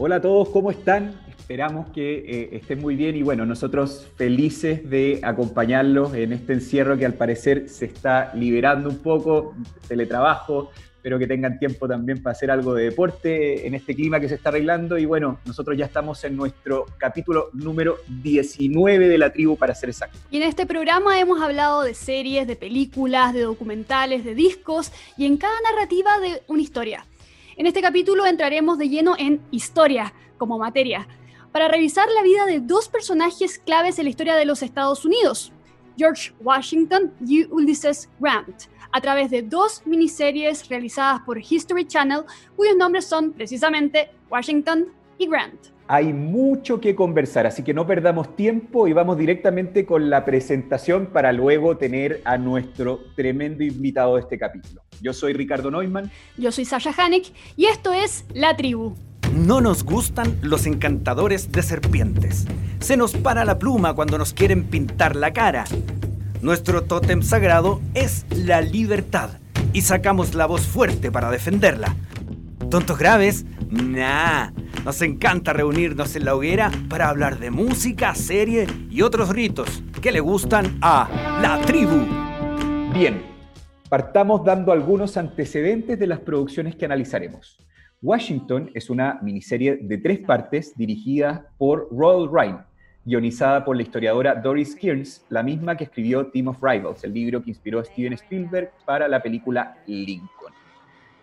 Hola a todos, ¿cómo están? Esperamos que eh, estén muy bien y bueno, nosotros felices de acompañarlos en este encierro que al parecer se está liberando un poco, teletrabajo, espero que tengan tiempo también para hacer algo de deporte en este clima que se está arreglando y bueno, nosotros ya estamos en nuestro capítulo número 19 de la tribu para ser exacto. Y en este programa hemos hablado de series, de películas, de documentales, de discos y en cada narrativa de una historia. En este capítulo entraremos de lleno en historia como materia, para revisar la vida de dos personajes claves en la historia de los Estados Unidos, George Washington y Ulysses Grant, a través de dos miniseries realizadas por History Channel, cuyos nombres son precisamente Washington y Grant. Hay mucho que conversar, así que no perdamos tiempo y vamos directamente con la presentación para luego tener a nuestro tremendo invitado de este capítulo. Yo soy Ricardo Neumann. Yo soy Sasha Hanek y esto es La Tribu. No nos gustan los encantadores de serpientes. Se nos para la pluma cuando nos quieren pintar la cara. Nuestro tótem sagrado es la libertad y sacamos la voz fuerte para defenderla. ¿Tontos graves? Nah. Nos encanta reunirnos en la hoguera para hablar de música, serie y otros ritos que le gustan a la tribu. Bien, partamos dando algunos antecedentes de las producciones que analizaremos. Washington es una miniserie de tres partes dirigida por Royal Ryan, guionizada por la historiadora Doris Kearns, la misma que escribió Team of Rivals, el libro que inspiró a Steven Spielberg para la película Lincoln.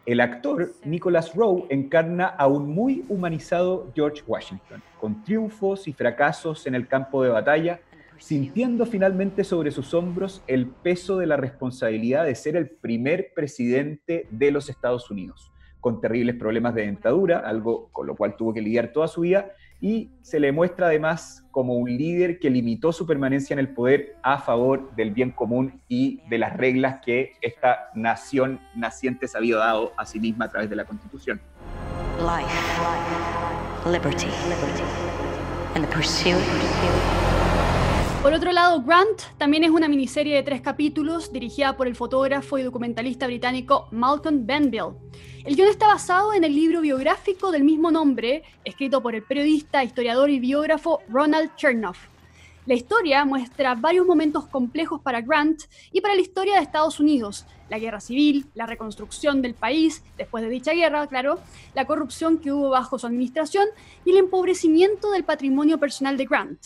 El actor Nicholas Rowe encarna a un muy humanizado George Washington, con triunfos y fracasos en el campo de batalla, sintiendo finalmente sobre sus hombros el peso de la responsabilidad de ser el primer presidente de los Estados Unidos, con terribles problemas de dentadura, algo con lo cual tuvo que lidiar toda su vida, y se le muestra además como un líder que limitó su permanencia en el poder a favor del bien común y de las reglas que esta nación naciente se había dado a sí misma a través de la Constitución. Por otro lado, Grant también es una miniserie de tres capítulos dirigida por el fotógrafo y documentalista británico Malcolm Benville. El guion está basado en el libro biográfico del mismo nombre, escrito por el periodista, historiador y biógrafo Ronald Chernoff. La historia muestra varios momentos complejos para Grant y para la historia de Estados Unidos, la guerra civil, la reconstrucción del país después de dicha guerra, claro, la corrupción que hubo bajo su administración y el empobrecimiento del patrimonio personal de Grant.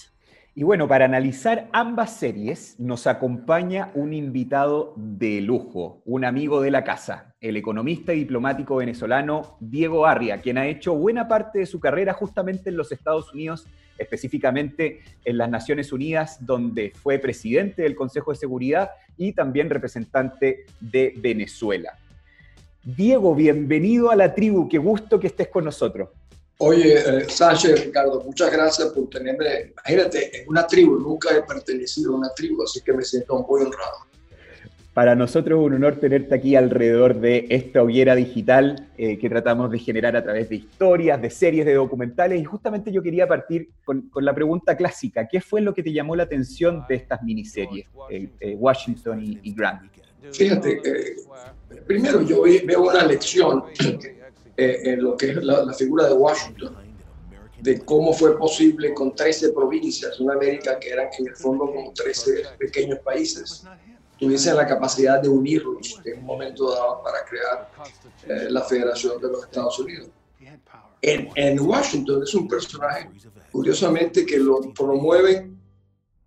Y bueno, para analizar ambas series nos acompaña un invitado de lujo, un amigo de la casa, el economista y diplomático venezolano Diego Arria, quien ha hecho buena parte de su carrera justamente en los Estados Unidos, específicamente en las Naciones Unidas, donde fue presidente del Consejo de Seguridad y también representante de Venezuela. Diego, bienvenido a la tribu, qué gusto que estés con nosotros. Oye, eh, y Ricardo, muchas gracias por tenerme. Imagínate, en una tribu, nunca he pertenecido a una tribu, así que me siento muy honrado. Para nosotros es un honor tenerte aquí alrededor de esta hoguera digital eh, que tratamos de generar a través de historias, de series, de documentales. Y justamente yo quería partir con, la pregunta clásica. ¿Qué fue lo que te llamó la atención de estas miniseries, eh, Washington y, Grant? Fíjate, primero yo veo una lección eh, en lo que es la, figura de Washington, de cómo fue posible con 13 provincias, una América que eran en el fondo como 13 pequeños países, tuviesen la capacidad de unirlos en un momento dado para crear eh, la Federación de los Estados Unidos. En, en, Washington es un personaje, curiosamente, que lo promueve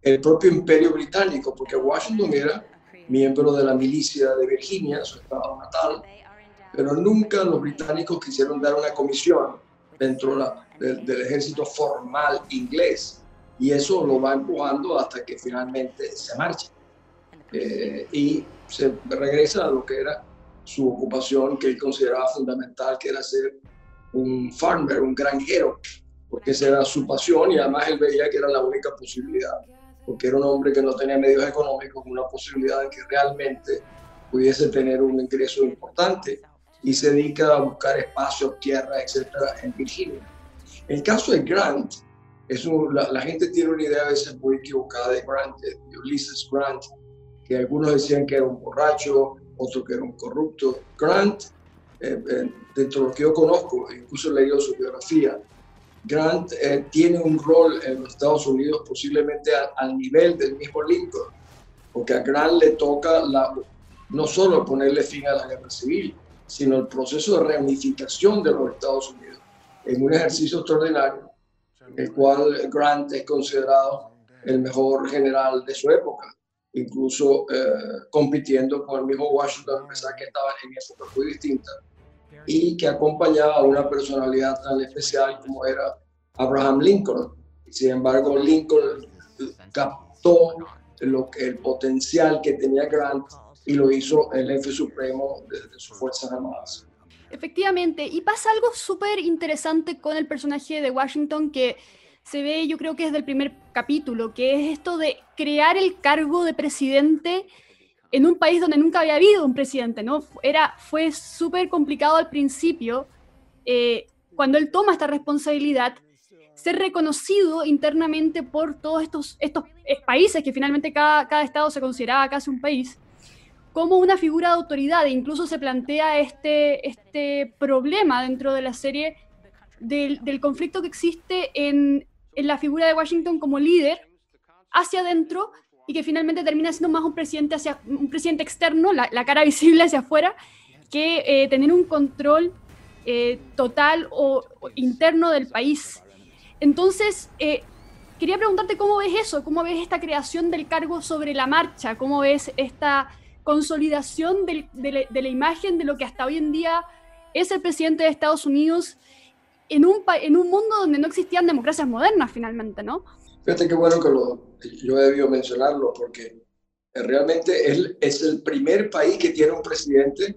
el propio imperio británico, porque Washington era miembro de la milicia de Virginia, su estado natal, pero nunca los británicos quisieron dar una comisión dentro del ejército formal inglés. Y eso lo va empujando hasta que finalmente se marcha. Eh, y se regresa a lo que era su ocupación que él consideraba fundamental, que era ser un farmer, un granjero, porque esa era su pasión y además él veía que era la única posibilidad, porque era un hombre que no tenía medios económicos, una posibilidad de que realmente pudiese tener un ingreso importante y se dedica a buscar espacios, tierra, etcétera, en Virginia. El caso de Grant, es la, gente tiene una idea a veces muy equivocada de Grant, de Ulysses Grant, que algunos decían que era un borracho, otros que era un corrupto. Grant, eh, eh, dentro de lo que yo conozco, incluso he leído su biografía, Grant eh, tiene un rol en los Estados Unidos posiblemente al nivel del mismo Lincoln, porque a Grant le toca la, no solo ponerle fin a la guerra civil, sino el proceso de reunificación de los Estados Unidos en un ejercicio extraordinario, el cual Grant es considerado el mejor general de su época, incluso eh, compitiendo con el mismo Washington, a pesar que estaban en épocas muy distintas, y que acompañaba a una personalidad tan especial como era Abraham Lincoln. Sin embargo, Lincoln captó lo que, el potencial que tenía Grant y lo hizo el jefe supremo de, de sus Fuerzas Armadas. Efectivamente, y pasa algo súper interesante con el personaje de Washington que se ve, yo creo que es del primer capítulo, que es esto de crear el cargo de presidente en un país donde nunca había habido un presidente, ¿no? Era, fue súper complicado al principio, eh, cuando él toma esta responsabilidad, ser reconocido internamente por todos estos, estos eh, países, que finalmente cada, cada estado se consideraba casi un país, como una figura de autoridad. E incluso se plantea este, este problema dentro de la serie del, del conflicto que existe en, en la figura de Washington como líder hacia adentro y que finalmente termina siendo más un presidente, hacia, un presidente externo, la, cara visible hacia afuera, que eh, tener un control eh, total o, interno del país. Entonces, eh, quería preguntarte cómo ves eso, cómo ves esta creación del cargo sobre la marcha, cómo ves esta consolidación de, de la imagen de lo que hasta hoy en día es el presidente de Estados Unidos en un, en un mundo donde no existían democracias modernas finalmente, ¿no? Fíjate qué bueno que lo, yo he debido mencionarlo, porque realmente él es el primer país que tiene un presidente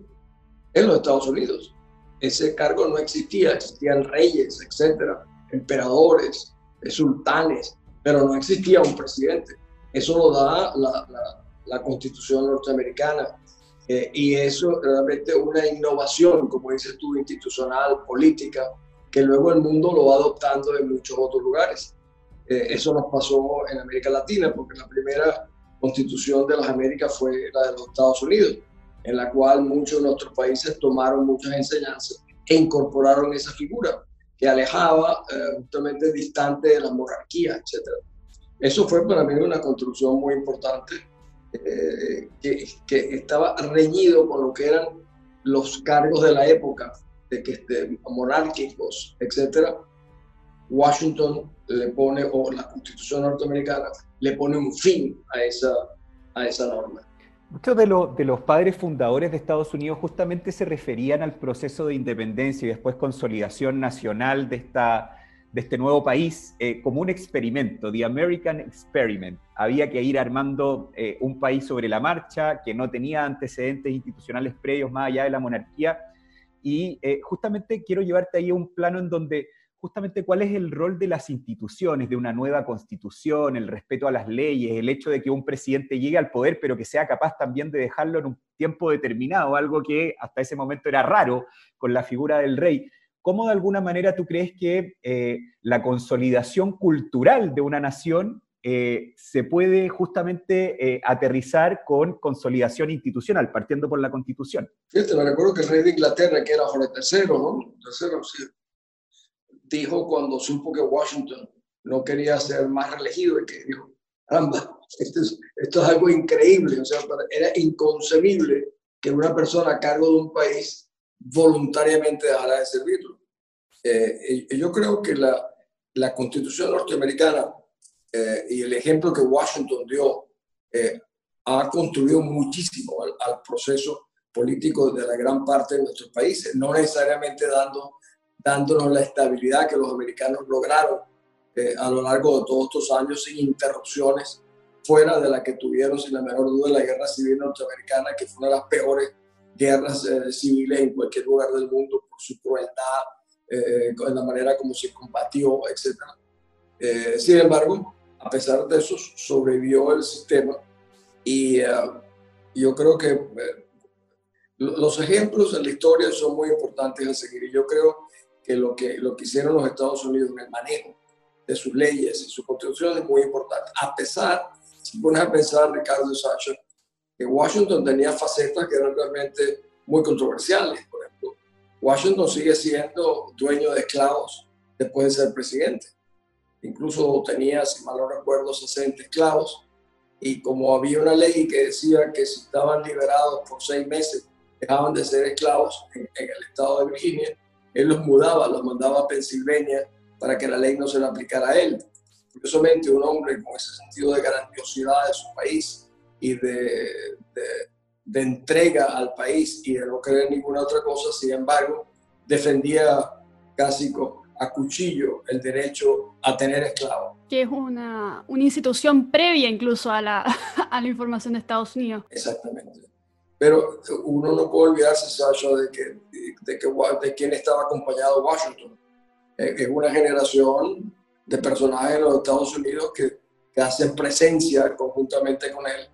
en los Estados Unidos. Ese cargo no existía, existían reyes, etcétera, emperadores, sultanes, pero no existía un presidente. Eso lo da la, la, constitución norteamericana. Eh, y eso realmente una innovación, como dices tú, institucional, política, que luego el mundo lo va adoptando en muchos otros lugares. Eh, eso nos pasó en América Latina, porque la primera constitución de las Américas fue la de los Estados Unidos, en la cual muchos de nuestros países tomaron muchas enseñanzas e incorporaron esa figura que alejaba eh, justamente distante de la monarquía, etc. Eso fue para mí una construcción muy importante que, que estaba reñido con lo que eran los cargos de la época, de que este, monárquicos, etcétera, Washington le pone, o la constitución norteamericana, le pone un fin a esa, a esa norma. Muchos de, de, los padres fundadores de Estados Unidos justamente se referían al proceso de independencia y después consolidación nacional de, esta, de este nuevo país eh, como un experimento, The American Experiment. Había que ir armando eh, un país sobre la marcha que no tenía antecedentes institucionales previos más allá de la monarquía y eh, justamente quiero llevarte ahí a un plano en donde justamente cuál es el rol de las instituciones, de una nueva constitución, el respeto a las leyes, el hecho de que un presidente llegue al poder, pero que sea capaz también de dejarlo en un tiempo determinado, algo que hasta ese momento era raro con la figura del rey. ¿Cómo de alguna manera tú crees que eh, la consolidación cultural de una nación eh, se puede justamente eh, aterrizar con consolidación institucional, partiendo por la constitución. Fíjate, me recuerdo que el rey de Inglaterra, que era Jorge III, ¿no? Tercero, sí, dijo cuando supo que Washington no quería ser más reelegido y que dijo, caramba, esto es, esto es algo increíble, o sea, era inconcebible que una persona a cargo de un país voluntariamente dejara de servirlo. Eh, yo creo que la, la constitución norteamericana eh, y el ejemplo que Washington dio eh, ha contribuido muchísimo al, proceso político de la gran parte de nuestros países, no necesariamente dando, dándonos la estabilidad que los americanos lograron eh, a lo largo de todos estos años sin interrupciones, fuera de la que tuvieron sin la menor duda la guerra civil norteamericana, que fue una de las peores guerras civiles en cualquier lugar del mundo por su crueldad, con la manera como se combatió, etc. sin embargo, a pesar de eso, sobrevivió el sistema y eh, yo creo que eh, los ejemplos en la historia son muy importantes a seguir y yo creo que lo que, lo que hicieron los Estados Unidos en el manejo de sus leyes y su constitución es muy importante. A pesar, si pones a pensar, Ricardo Sacha, que Washington tenía facetas que eran realmente muy controversiales. Washington sigue siendo dueño de esclavos después de ser presidente. Incluso tenía, si mal no recuerdo, 60 esclavos. Y como había una ley que decía que si estaban liberados por seis meses, dejaban de ser esclavos en, el estado de Virginia, él los mudaba, los mandaba a Pensilvania para que la ley no se le aplicara a él. Curiosamente, un hombre con ese sentido de grandiosidad de su país y de, entrega al país y de no querer ninguna otra cosa, sin embargo, defendía casi a cuchillo el derecho a tener esclavos. Que es una, una institución previa incluso a la, a la información de Estados Unidos. Exactamente. Pero uno no puede olvidarse, Sasha, de, que, de, que, de quién estaba acompañado Washington. Eh, es una generación de personajes en los Estados Unidos que, que hacen presencia conjuntamente con él,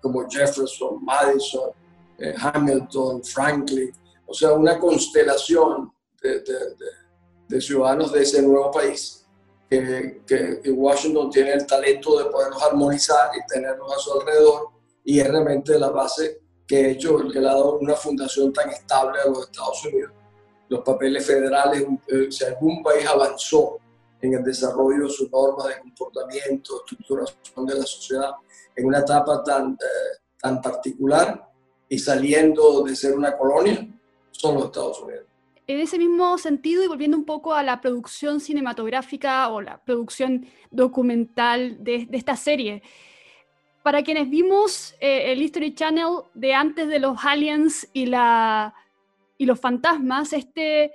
como Jefferson, Madison, eh, Hamilton, Franklin, o sea, una constelación de, ciudadanos de ese nuevo país que, que Washington tiene el talento de poderlos armonizar y tenerlos a su alrededor y es realmente la base que ha hecho, que le ha dado una fundación tan estable a los Estados Unidos. Los papeles federales, eh, si algún país avanzó en el desarrollo de sus normas de comportamiento, estructuración de la sociedad, en una etapa tan, eh, tan particular y saliendo de ser una colonia, son los Estados Unidos. En ese mismo sentido, y volviendo un poco a la producción cinematográfica o la producción documental de, esta serie, para quienes vimos eh, el History Channel de antes de los aliens y, la, y los fantasmas, este,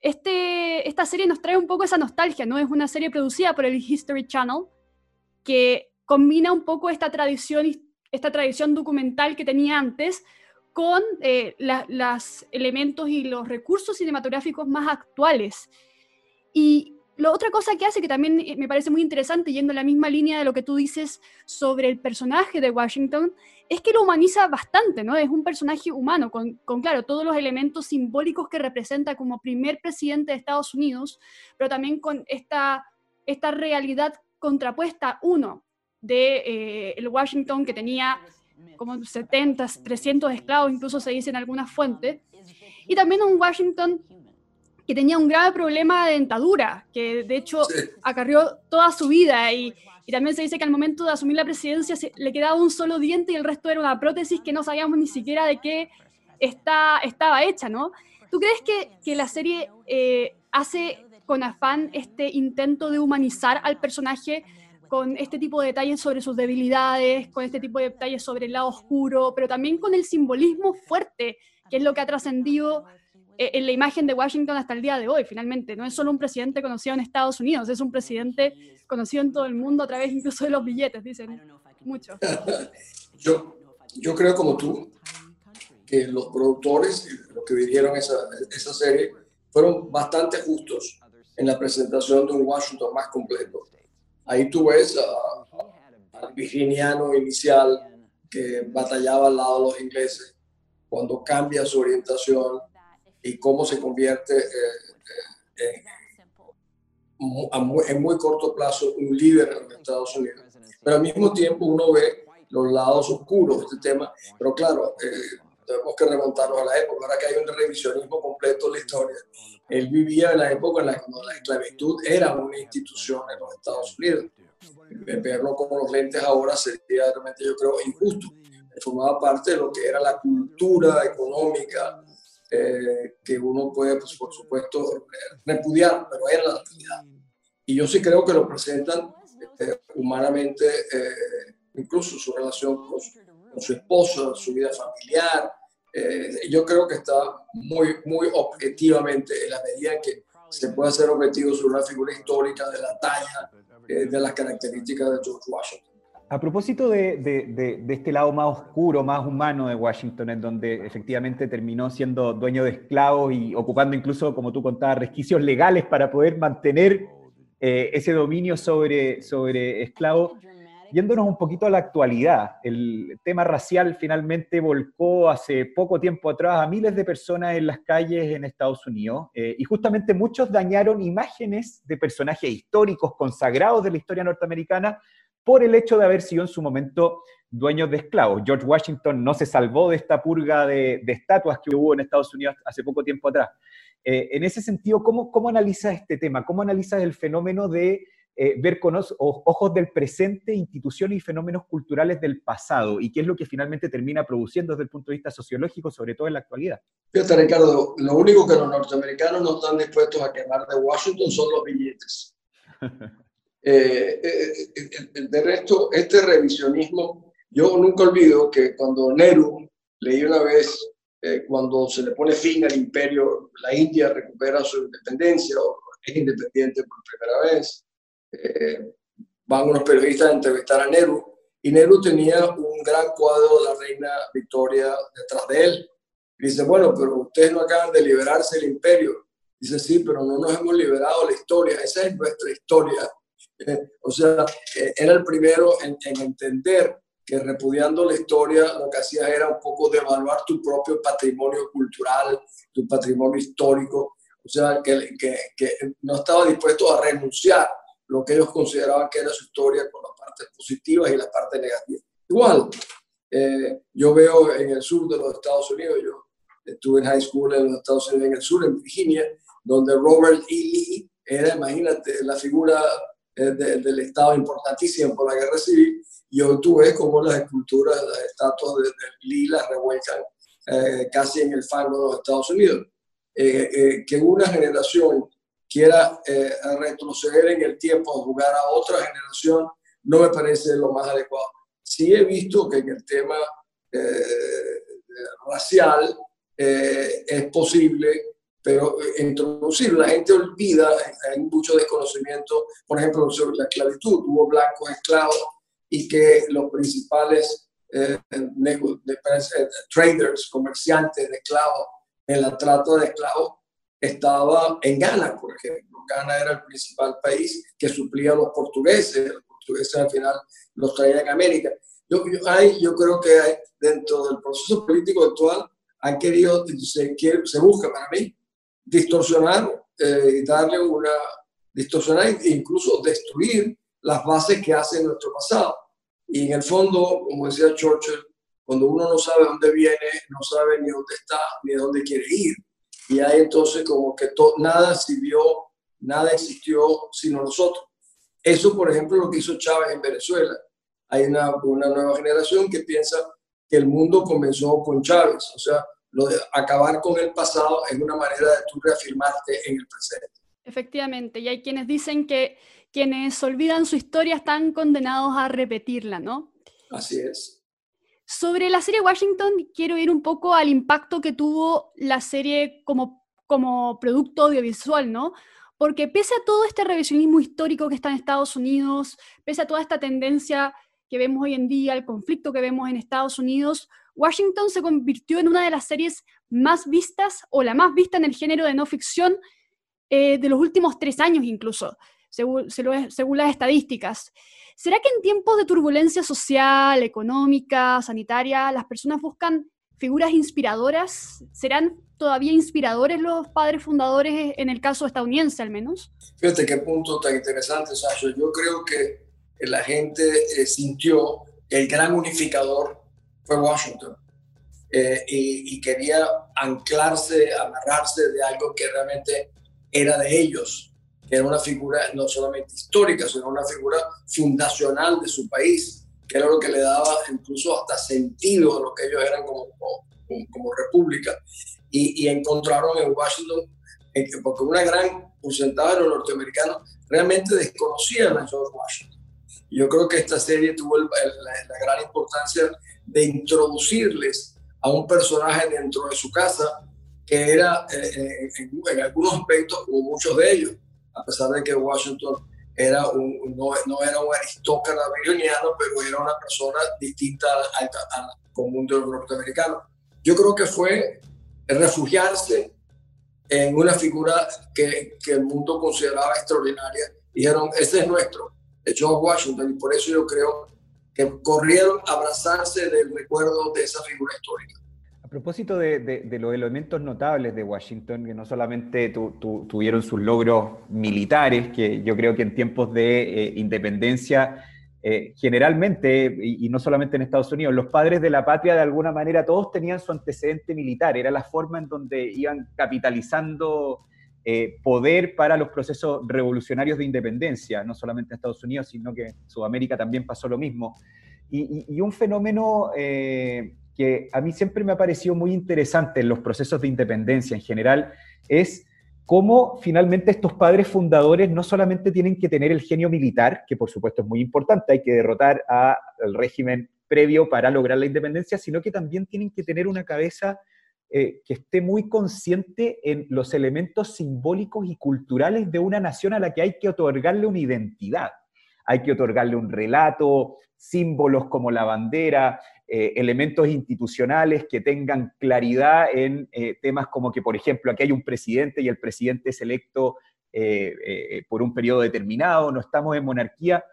este, esta serie nos trae un poco esa nostalgia, ¿no? Es una serie producida por el History Channel que combina un poco esta tradición, esta tradición documental que tenía antes con eh, los elementos y los recursos cinematográficos más actuales. Y lo otra cosa que hace, que también eh, me parece muy interesante, yendo en la misma línea de lo que tú dices sobre el personaje de Washington, es que lo humaniza bastante, ¿no? Es un personaje humano, con, claro, todos los elementos simbólicos que representa como primer presidente de Estados Unidos, pero también con esta, esta realidad contrapuesta, uno, de eh, el Washington que tenía como 70, 300 esclavos, incluso se dice en algunas fuentes, y también un Washington que tenía un grave problema de dentadura, que de hecho acarrió toda su vida. Y, y, también se dice que al momento de asumir la presidencia se, le quedaba un solo diente y el resto era una prótesis que no sabíamos ni siquiera de qué está, estaba hecha, ¿no? ¿Tú crees que, que la serie eh, hace con afán este intento de humanizar al personaje con este tipo de detalles sobre sus debilidades, con este tipo de detalles sobre el lado oscuro, pero también con el simbolismo fuerte, que es lo que ha trascendido eh, en la imagen de Washington hasta el día de hoy, finalmente. No es solo un presidente conocido en Estados Unidos, es un presidente conocido en todo el mundo a través incluso de los billetes, dicen mucho. yo, yo creo como tú que los productores, los que dirigieron esa, esa serie, fueron bastante justos en la presentación de un Washington más completo. Ahí tú ves al virginiano inicial que batallaba al lado de los ingleses, cuando cambia su orientación y cómo se convierte eh, eh, en muy corto plazo un líder en Estados Unidos. Pero al mismo tiempo uno ve los lados oscuros de este tema, pero claro, eh, tenemos que remontarnos a la época, ahora que hay un revisionismo completo de la historia. Él vivía en la época en la que la esclavitud era una institución en los Estados Unidos. Verlo con los lentes ahora sería realmente, yo creo, injusto. Formaba parte de lo que era la cultura económica eh, que uno puede, pues, por supuesto, repudiar, pero era la realidad. Y yo sí creo que lo presentan eh, humanamente, eh, incluso su relación con su, esposa, su vida familiar. Yo creo que está muy, muy objetivamente, en la medida en que se puede hacer objetivo sobre una figura histórica de la talla, de las características de George Washington. A propósito de, este lado más oscuro, más humano de Washington, en donde efectivamente terminó siendo dueño de esclavos y ocupando incluso, como tú contabas, resquicios legales para poder mantener eh, ese dominio sobre, sobre esclavos, yéndonos un poquito a la actualidad, el tema racial finalmente volcó hace poco tiempo atrás a miles de personas en las calles en Estados Unidos eh, y justamente muchos dañaron imágenes de personajes históricos consagrados de la historia norteamericana por el hecho de haber sido en su momento dueños de esclavos. George Washington no se salvó de esta purga de, estatuas que hubo en Estados Unidos hace poco tiempo atrás. Eh, en ese sentido, ¿cómo, ¿cómo analizas este tema? ¿Cómo analizas el fenómeno de eh, ver con ojos del presente instituciones y fenómenos culturales del pasado y qué es lo que finalmente termina produciendo desde el punto de vista sociológico, sobre todo en la actualidad. Fíjate, Ricardo, lo único que los norteamericanos no están dispuestos a quemar de Washington son los billetes. Eh, eh, de resto, este revisionismo, yo nunca olvido que cuando Nehru, leí una vez, cuando se le pone fin al imperio, la India recupera su independencia o es independiente por primera vez, eh, van unos periodistas a entrevistar a Nehru y Nehru tenía un gran cuadro de la reina Victoria detrás de él. dice, bueno, pero ustedes no acaban de liberarse del imperio. Dice, sí, pero no nos hemos liberado de la historia, esa es nuestra historia. O sea, eh, era el primero en, entender que repudiando la historia lo que hacía era un poco devaluar tu propio patrimonio cultural, tu patrimonio histórico, o sea, que, que, que no estaba dispuesto a renunciar lo que ellos consideraban que era su historia con las partes positivas y las partes negativas. Igual, eh, yo veo en el sur de los Estados Unidos, yo estuve en high school en los Estados Unidos, en el sur, en Virginia, donde Robert E. Lee era, imagínate, la figura eh, del Estado importantísima por la guerra civil, y hoy tú ves como las esculturas, las estatuas de, de Lee las revuelcan eh, casi en el fango de los Estados Unidos. que una generación quiera eh, retroceder en el tiempo a jugar a otra generación, no me parece lo más adecuado. Sí he visto que en el tema eh, racial eh, es posible, pero introducir, la gente olvida, hay mucho desconocimiento, por ejemplo, sobre la esclavitud, hubo blancos esclavos y que los principales traders, comerciantes de esclavos en la trata de esclavos estaba en Ghana, por ejemplo. Ghana era el principal país que suplía a los portugueses. Los portugueses al final los traían a América. Yo, yo, creo que hay, dentro del proceso político actual han querido, se, se busca para mí, distorsionar eh, darle una, distorsionar e incluso destruir las bases que hace nuestro pasado. Y en el fondo, como decía Churchill, cuando uno no sabe dónde viene, no sabe ni dónde está, ni dónde quiere ir y ahí entonces como que nada sirvió, nada existió sino nosotros. Eso, por ejemplo, lo que hizo Chávez en Venezuela. Hay una, una nueva generación que piensa que el mundo comenzó con Chávez, o sea, lo de acabar con el pasado es una manera de tú reafirmarte en el presente. Efectivamente, y hay quienes dicen que quienes olvidan su historia están condenados a repetirla, ¿no? Así es. Sobre la serie Washington, quiero ir un poco al impacto que tuvo la serie como, como producto audiovisual, ¿no? Porque pese a todo este revisionismo histórico que está en Estados Unidos, pese a toda esta tendencia que vemos hoy en día, el conflicto que vemos en Estados Unidos, Washington se convirtió en una de las series más vistas o la más vista en el género de no ficción eh, de los últimos tres años incluso, según, según las estadísticas. ¿Será que en tiempos de turbulencia social, económica, sanitaria, las personas buscan figuras inspiradoras? ¿Serán todavía inspiradores los padres fundadores en el caso estadounidense al menos? Fíjate qué punto tan interesante, Sasha. Yo creo que la gente eh, sintió que el gran unificador fue Washington eh, y, y, quería anclarse, amarrarse de algo que realmente era de ellos que era una figura no solamente histórica, sino una figura fundacional de su país, que era lo que le daba incluso hasta sentido a lo que ellos eran como, como, república. Y, encontraron en Washington, porque una gran porcentaje de los norteamericanos realmente desconocían a George Washington. Y yo creo que esta serie tuvo la, gran importancia de introducirles a un personaje dentro de su casa que era eh, eh, en, en, algunos aspectos, como muchos de ellos, a pesar de que Washington era un, no, no, era un aristócrata virginiano, pero era una persona distinta al, común de los norteamericanos. Yo creo que fue refugiarse en una figura que, que el mundo consideraba extraordinaria. Dijeron, ese es nuestro, de George Washington, y por eso yo creo que corrieron a abrazarse del recuerdo de esa figura histórica. A propósito de, los elementos notables de Washington, que no solamente tuvieron sus logros militares, que yo creo que en tiempos de eh, independencia eh, generalmente, y, no solamente en Estados Unidos, los padres de la patria de alguna manera todos tenían su antecedente militar, era la forma en donde iban capitalizando eh, poder para los procesos revolucionarios de independencia, no solamente en Estados Unidos, sino que en Sudamérica también pasó lo mismo. Y, un fenómeno eh, que a mí siempre me ha parecido muy interesante en los procesos de independencia en general es cómo finalmente estos padres fundadores no solamente tienen que tener el genio militar, que por supuesto es muy importante, hay que derrotar al régimen previo para lograr la independencia, sino que también tienen que tener una cabeza eh, que esté muy consciente en los elementos simbólicos y culturales de una nación a la que hay que otorgarle una identidad. Hay que otorgarle un relato, símbolos como la bandera, eh, elementos institucionales que tengan claridad en eh, temas como que, por ejemplo, aquí hay un presidente y el presidente es electo eh, por un periodo determinado, no estamos en monarquía.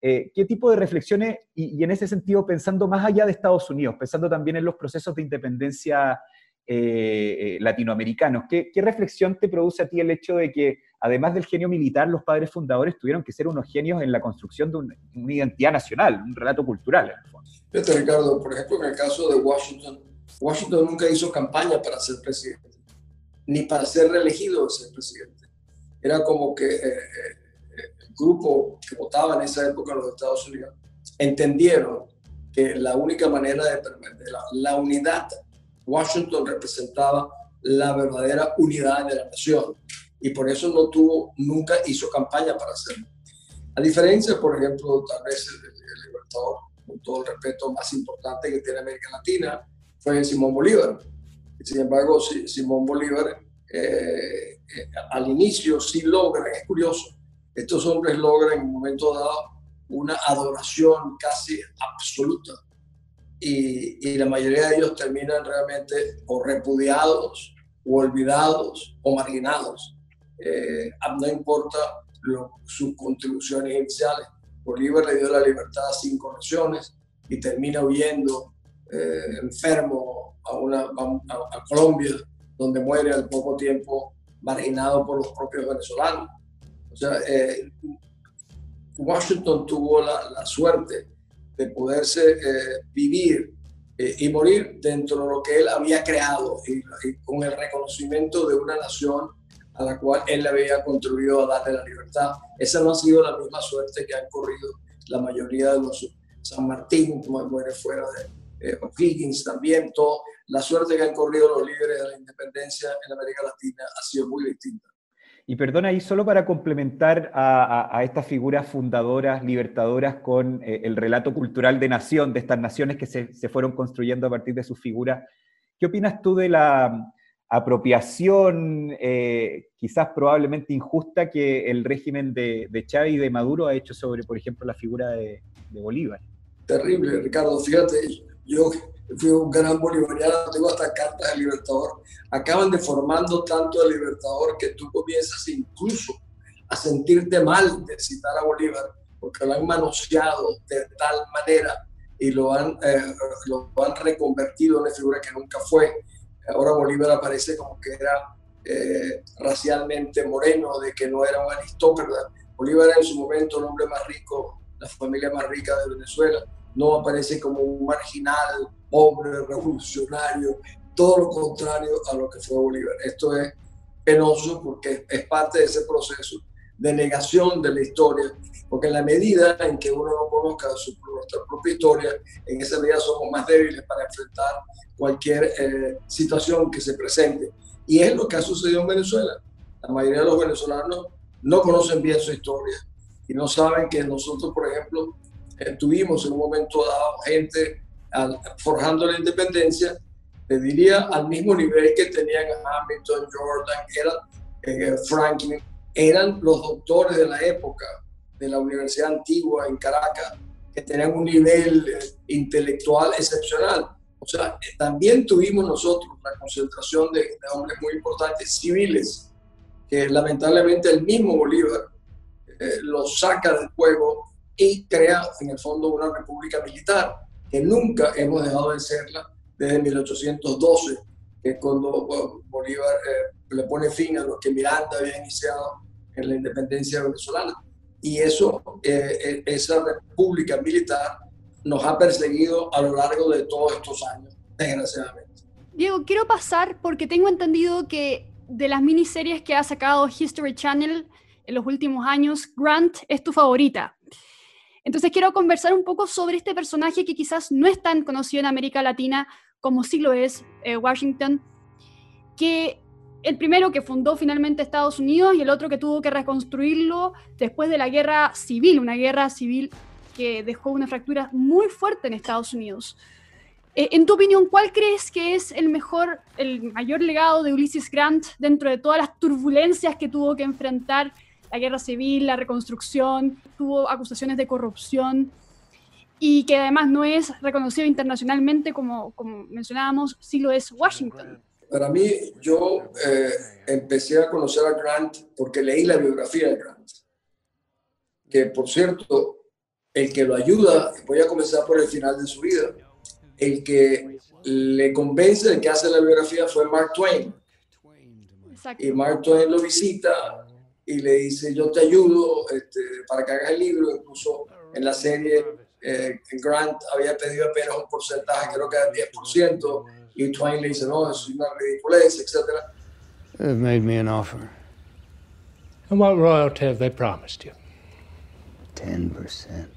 ¿Qué tipo de reflexiones, y, en ese sentido pensando más allá de Estados Unidos, pensando también en los procesos de independencia latinoamericanos, ¿qué, ¿qué reflexión te produce a ti el hecho de que además del genio militar, los padres fundadores tuvieron que ser unos genios en la construcción de una, identidad nacional, un relato cultural, en. Fíjate, Ricardo, por ejemplo, en el caso de Washington, Washington nunca hizo campaña para ser presidente, ni para ser reelegido ser presidente. Era como que eh, eh, el grupo que votaba en esa época en los Estados Unidos entendieron que la única manera de permitir la, la unidad, Washington representaba la verdadera unidad de la nación y por eso no tuvo, nunca hizo campaña para hacerlo. A diferencia, por ejemplo, tal vez el, libertador, con todo el respeto, más importante que tiene América Latina, fue Simón Bolívar. Sin embargo, Simón Bolívar eh, eh, al inicio sí logra, es curioso, estos hombres logran en un momento dado una adoración casi absoluta y, y la mayoría de ellos terminan realmente o repudiados o olvidados o marginados. Eh, no importa sus contribuciones iniciales. Bolívar le dio la libertad a cinco naciones y termina huyendo eh, enfermo a, una, a, Colombia, donde muere al poco tiempo marginado por los propios venezolanos. O sea, eh, Washington tuvo la, suerte de poderse vivir y morir dentro de lo que él había creado y, con el reconocimiento de una nación a la cual él le había contribuido a darle la libertad. Esa no ha sido la misma suerte que han corrido la mayoría de los San Martín, como muere fuera de eh, O'Higgins también, todo, la suerte que han corrido los líderes de la independencia en América Latina ha sido muy distinta. Y perdona, ahí solo para complementar a, estas figuras fundadoras, libertadoras, con eh, el relato cultural de nación, de estas naciones que se, se fueron construyendo a partir de sus figuras, ¿qué opinas tú de la, apropiación eh, quizás probablemente injusta que el régimen de, de, Chávez y de Maduro ha hecho sobre, por ejemplo, la figura de, Bolívar. Terrible, Ricardo. Fíjate, yo fui un gran bolivariano, tengo hasta cartas de Libertador. Acaban deformando tanto el Libertador que tú comienzas incluso a sentirte mal de citar a Bolívar porque lo han manoseado de tal manera y lo han, eh, lo han reconvertido en una figura que nunca fue Ahora Bolívar aparece como que era eh, racialmente moreno, de que no era un aristócrata. Bolívar en su momento el hombre más rico, la familia más rica de Venezuela. No aparece como un marginal, hombre, revolucionario, todo lo contrario a lo que fue Bolívar. Esto es penoso porque es parte de ese proceso de negación de la historia, porque en la medida en que uno no conozca su, nuestra propia historia, en esa medida somos más débiles para enfrentar cualquier eh, situación que se presente. Y es lo que ha sucedido en Venezuela. La mayoría de los venezolanos no conocen bien su historia y no saben que nosotros, por ejemplo, eh, tuvimos en un momento dado gente forjando la independencia, te diría al mismo nivel que tenían Hamilton, Jordan, era eh, Franklin, eran los doctores de la época de la Universidad Antigua en Caracas, que tenían un nivel intelectual excepcional. O sea, también tuvimos nosotros la concentración de, hombres muy importantes civiles, que lamentablemente el mismo Bolívar eh, los saca del juego y crea en el fondo una república militar, que nunca hemos dejado de serla desde 1812, que es cuando Bolívar eh, le pone fin a lo que Miranda había iniciado en la independencia venezolana. y eso, eh, eh, esa república militar nos ha perseguido a lo largo de todos estos años, desgraciadamente. Diego, quiero pasar porque tengo entendido que de las miniseries que ha sacado History Channel en los últimos años, Grant es tu favorita. Entonces quiero conversar un poco sobre este personaje que quizás no es tan conocido en América Latina como sí lo es eh, Washington, que el primero que fundó finalmente Estados Unidos y el otro que tuvo que reconstruirlo después de la guerra civil, una guerra civil que dejó una fractura muy fuerte en Estados Unidos. Eh, en tu opinión, ¿cuál crees que es el mejor, el mayor legado de Ulysses Grant dentro de todas las turbulencias que tuvo que enfrentar la guerra civil, la reconstrucción, tuvo acusaciones de corrupción y que además no es reconocido internacionalmente como, como mencionábamos, sí lo es Washington? Para mí, yo eh, empecé a conocer a Grant porque leí la biografía de Grant. Que, por cierto, el que lo ayuda, voy a comenzar por el final de su vida, el que le convence de que hace la biografía fue Mark Twain. Y Mark Twain lo visita y le dice, yo te ayudo este, para que hagas el libro. Incluso en la serie, eh, Grant había pedido apenas un porcentaje, creo que era 10%, y Twain le dice, no, es una ridiculez, etc. They've made me an offer. And what royalty have they promised you? 10%.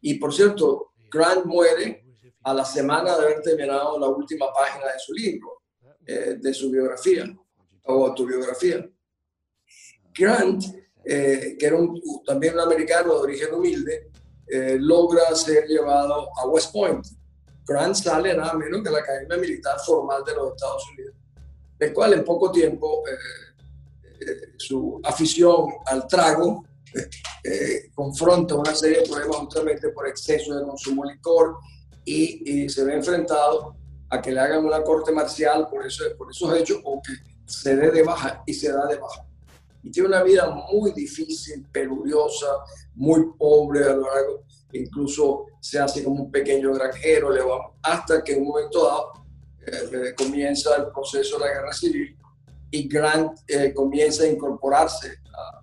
Y por cierto, Grant muere a la semana de haber terminado la última página de su libro, eh, de su biografía o autobiografía. Grant, eh, que era un, también un americano de origen humilde, eh, logra ser llevado a West Point, Grant sale nada menos que la Academia Militar Formal de los Estados Unidos, del cual en poco tiempo eh, eh, su afición al trago eh, confronta una serie de problemas justamente por exceso de consumo de licor y, se ve enfrentado a que le hagan una corte marcial por, eso, por esos hechos o que se dé de baja y se da de baja. Y tiene una vida muy difícil, peluriosa, muy pobre a lo largo incluso se hace como un pequeño granjero, hasta que en un momento dado eh, comienza el proceso de la guerra civil y Grant eh, comienza a incorporarse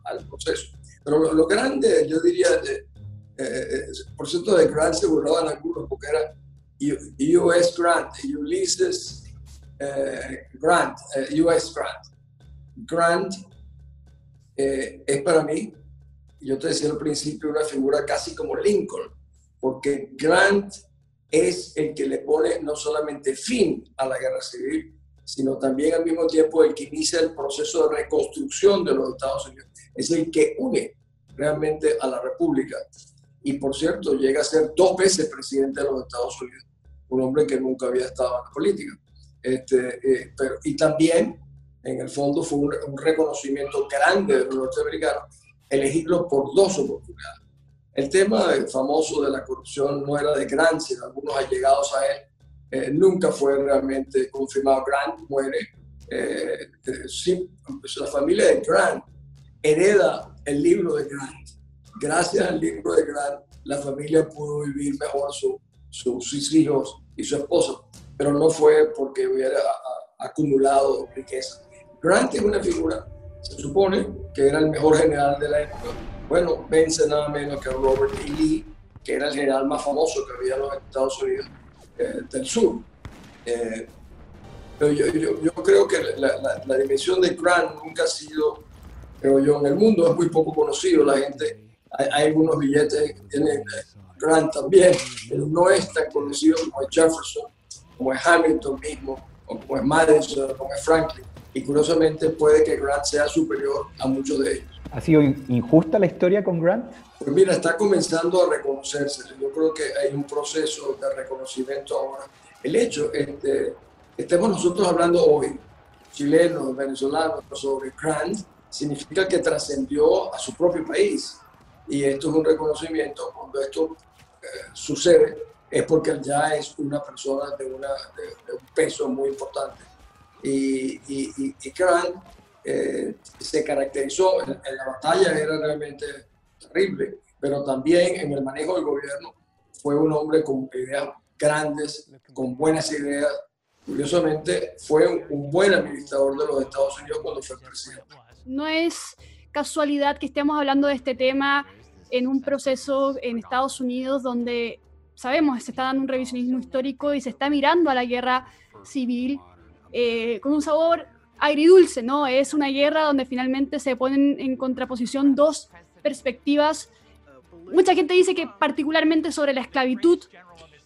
al proceso. Pero lo, grande, yo diría, eh, por cierto, de Grant se burlaban algunos porque era US Grant, Ulysses Grant, US Grant. Grant es para mí yo te decía al principio, una figura casi como Lincoln, porque Grant es el que le pone no solamente fin a la guerra civil, sino también al mismo tiempo el que inicia el proceso de reconstrucción de los Estados Unidos. Es el que une realmente a la República. Y por cierto, llega a ser dos veces presidente de los Estados Unidos, un hombre que nunca había estado en la política. Este, eh, pero, y también, en el fondo, fue un, un reconocimiento grande de los norteamericanos elegirlo por dos oportunidades. El tema famoso de la corrupción no era de Grant, sino algunos allegados a él. Eh, nunca fue realmente confirmado. Grant muere. Eh, sí, pues la familia de Grant hereda el libro de Grant. Gracias al libro de Grant, la familia pudo vivir mejor su, sus hijos y su esposa, pero no fue porque hubiera acumulado riqueza. Grant es una figura se supone que era el mejor general de la época. Bueno, vence nada menos que Robert E. Lee, que era el general más famoso que había en los Estados Unidos eh, del Sur. Eh, pero yo, creo que la, la, dimensión de Grant nunca ha sido, pero yo, en el mundo es muy poco conocido. La gente, hay, algunos billetes que tienen Grant también, pero no es tan conocido como es Jefferson, como es Hamilton mismo, como es Madison, como es Franklin y curiosamente puede que Grant sea superior a muchos de ellos. ¿Ha sido injusta la historia con Grant? Pues mira, está comenzando a reconocerse. Yo creo que hay un proceso de reconocimiento ahora. El hecho, este, estemos nosotros hablando hoy, chilenos, venezolanos, sobre Grant, significa que trascendió a su propio país. Y esto es un reconocimiento. Cuando esto eh, sucede, es porque ya es una persona de, una, de un peso muy importante y, y, y Grant eh, se caracterizó en, la batalla, era realmente terrible, pero también en el manejo del gobierno fue un hombre con ideas grandes, con buenas ideas. Curiosamente, fue un, buen administrador de los Estados Unidos cuando fue presidente. No es casualidad que estemos hablando de este tema en un proceso en Estados Unidos donde sabemos se está dando un revisionismo histórico y se está mirando a la guerra civil eh, con un sabor agridulce, ¿no? Es una guerra donde finalmente se ponen en contraposición dos perspectivas. Mucha gente dice que particularmente sobre la esclavitud,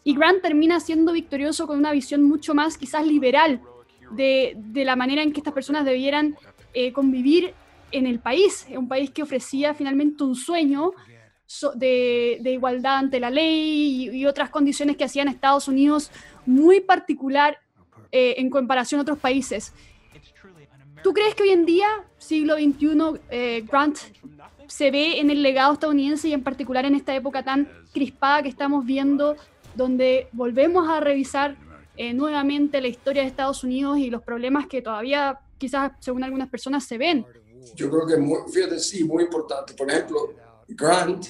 y Grant termina siendo victorioso con una visión mucho más quizás liberal de, la manera en que estas personas debieran eh, convivir en el país, un país que ofrecía finalmente un sueño de, de, igualdad ante la ley y, otras condiciones que hacían Estados Unidos muy particular eh, en comparación a otros países. ¿Tú crees que hoy en día, siglo XXI, eh, Grant se ve en el legado estadounidense y en particular en esta época tan crispada que estamos viendo, donde volvemos a revisar eh, nuevamente la historia de Estados Unidos y los problemas que todavía, quizás según algunas personas, se ven? Yo creo que, muy, fíjate, sí, muy importante. Por ejemplo, Grant,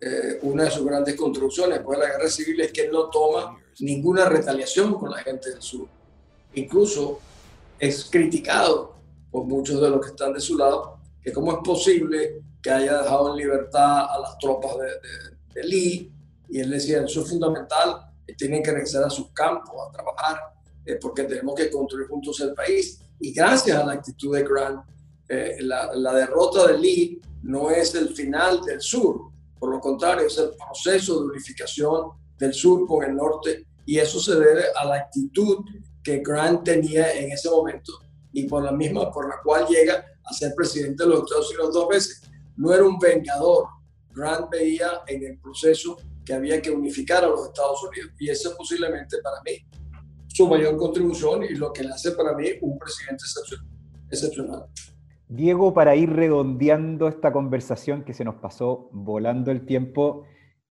eh, una de sus grandes construcciones después de la guerra civil es que no toma ninguna retaliación con la gente del sur. Incluso es criticado por muchos de los que están de su lado, que cómo es posible que haya dejado en libertad a las tropas de, Lee, y él decía, eso es fundamental, tienen que regresar a sus campos a trabajar, eh, porque tenemos que construir juntos el país. Y gracias a la actitud de Grant, eh, la, la, derrota de Lee no es el final del sur, por lo contrario, es el proceso de unificación del sur con el norte, y eso se debe a la actitud que Grant tenía en ese momento y por la misma por la cual llega a ser presidente de los Estados Unidos dos veces. No era un vengador. Grant veía en el proceso que había que unificar a los Estados Unidos y eso es posiblemente para mí su mayor contribución y lo que le hace para mí un presidente excepcional. Diego, para ir redondeando esta conversación que se nos pasó volando el tiempo,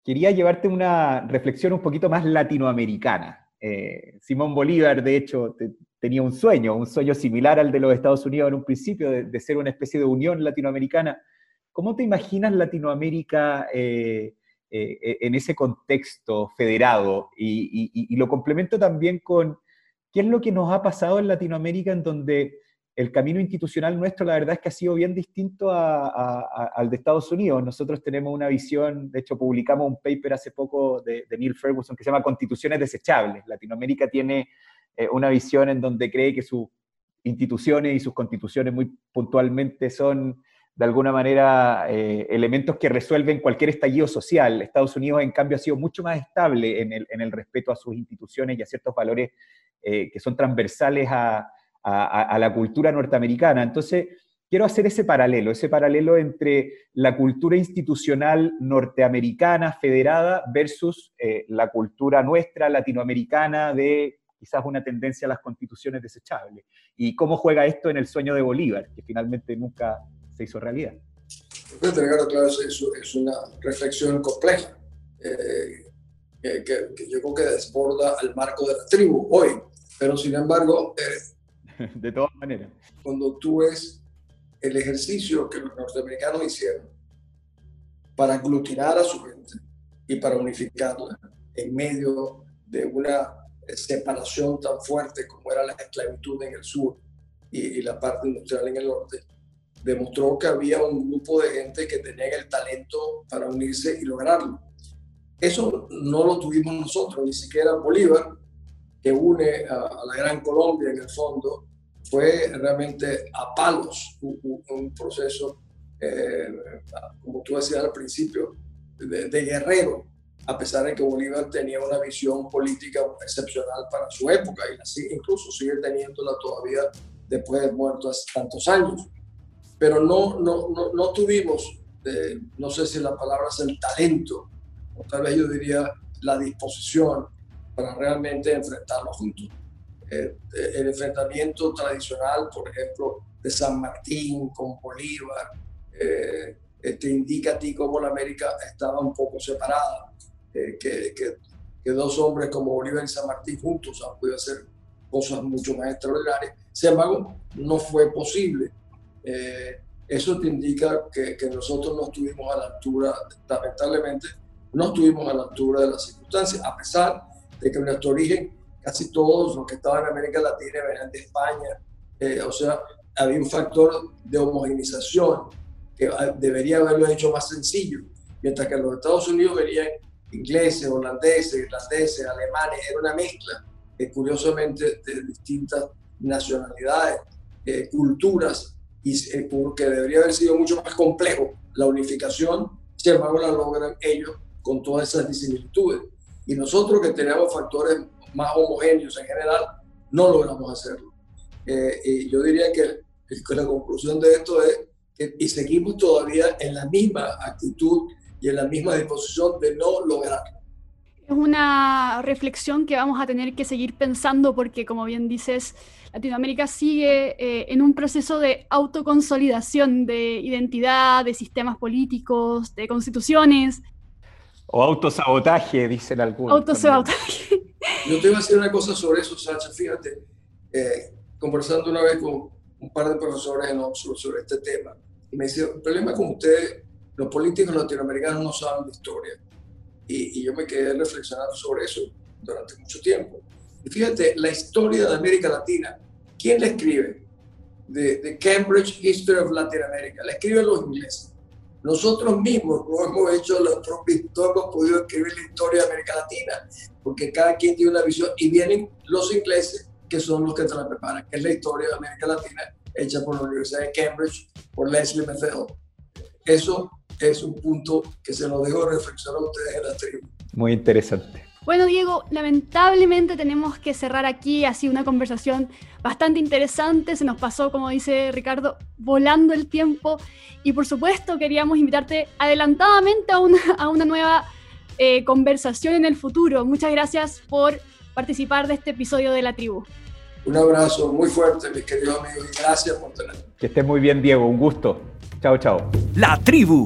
quería llevarte una reflexión un poquito más latinoamericana. Eh, Simón Bolívar, de hecho, tenía un sueño, un sueño similar al de los Estados Unidos en un principio, de, ser una especie de unión latinoamericana. ¿Cómo te imaginas Latinoamérica eh, eh, en ese contexto federado? Y, lo complemento también con qué es lo que nos ha pasado en Latinoamérica en donde el camino institucional nuestro, la verdad es que ha sido bien distinto al de Estados Unidos. Nosotros tenemos una visión, de hecho publicamos un paper hace poco de, Neil Ferguson que se llama Constituciones Desechables. Latinoamérica tiene eh, una visión en donde cree que sus instituciones y sus constituciones muy puntualmente son de alguna manera eh, elementos que resuelven cualquier estallido social. Estados Unidos, en cambio, ha sido mucho más estable en el, en el respeto a sus instituciones y a ciertos valores eh, que son transversales a, a, la cultura norteamericana. Entonces, quiero hacer ese paralelo, ese paralelo entre la cultura institucional norteamericana federada versus la cultura nuestra latinoamericana de quizás una tendencia a las constituciones desechables. ¿Y cómo juega esto en el sueño de Bolívar, que finalmente nunca se hizo realidad? Claro, es, una reflexión compleja, eh, que, yo creo que desborda al marco de la tribu hoy, pero sin embargo... Eh, de todas maneras. Cuando tú ves el ejercicio que los norteamericanos hicieron para aglutinar a su gente y para unificarla en medio de una separación tan fuerte como era la esclavitud en el sur y, la parte industrial en el norte, demostró que había un grupo de gente que tenía el talento para unirse y lograrlo. Eso no lo tuvimos nosotros, ni siquiera Bolívar, que une a, la Gran Colombia en el fondo, fue realmente a palos un, proceso, eh, como tú decías al principio, de, guerrero, a pesar de que Bolívar tenía una visión política excepcional para su época y así incluso sigue teniéndola todavía después de muertos tantos años. Pero no, no, no, tuvimos, eh, no sé si la palabra es el talento, o tal vez yo diría la disposición para realmente enfrentarlo juntos. Eh, eh, el enfrentamiento tradicional, por ejemplo, de San Martín con Bolívar, te indica a ti cómo la América estaba un poco separada que, que, dos hombres como Bolívar y San Martín juntos han podido hacer cosas mucho más extraordinarias. Sin embargo, no fue posible. Eh, eso te indica que, que, nosotros no estuvimos a la altura, lamentablemente, no estuvimos a la altura de las circunstancias, a pesar de que nuestro origen casi todos los que estaban en América Latina venían de España. Eh, o sea, había un factor de homogenización que ah, debería haberlo hecho más sencillo mientras que en los Estados Unidos venían ingleses, holandeses, irlandeses, alemanes, era una mezcla, eh, curiosamente, de distintas nacionalidades, eh, culturas, y eh, porque debería haber sido mucho más complejo la unificación, sin embargo la logran ellos con todas esas disimilitudes. Y nosotros que tenemos factores más homogéneos en general, no logramos hacerlo. y yo diría que, que la conclusión de esto es que y seguimos todavía en la misma actitud y en la misma disposición de no lograrlo. Es una reflexión que vamos a tener que seguir pensando porque, como bien dices, Latinoamérica sigue eh, en un proceso de autoconsolidación de identidad, de sistemas políticos, de constituciones. O autosabotaje, dicen algunos. Autosabotaje. Yo te voy a decir una cosa sobre eso, Sacha. Fíjate, eh, conversando una vez con un par de profesores en Oxford sobre este tema, y me decía, el problema con ustedes los políticos latinoamericanos no saben de historia. Y, yo me quedé reflexionando sobre eso durante mucho tiempo. Y fíjate, la historia de América Latina, ¿quién la escribe? De, Cambridge History of Latin America, la escriben los ingleses. Nosotros mismos no hemos hecho la propia historia, hemos podido escribir la historia de América Latina, porque cada quien tiene una visión y vienen los ingleses que son los que te la preparan, que es la historia de América Latina hecha por la Universidad de Cambridge, por Leslie Methel. Eso es un punto que se nos dejó reflexionar a ustedes en la tribu. Muy interesante. Bueno, Diego, lamentablemente tenemos que cerrar aquí. Ha sido una conversación bastante interesante. Se nos pasó, como dice Ricardo, volando el tiempo. Y por supuesto, queríamos invitarte adelantadamente a una, a una nueva eh, conversación en el futuro. Muchas gracias por participar de este episodio de La Tribu. Un abrazo muy fuerte, mis queridos amigos, y gracias por tenerme. Que estés muy bien, Diego. Un gusto. Chao, chao. La tribu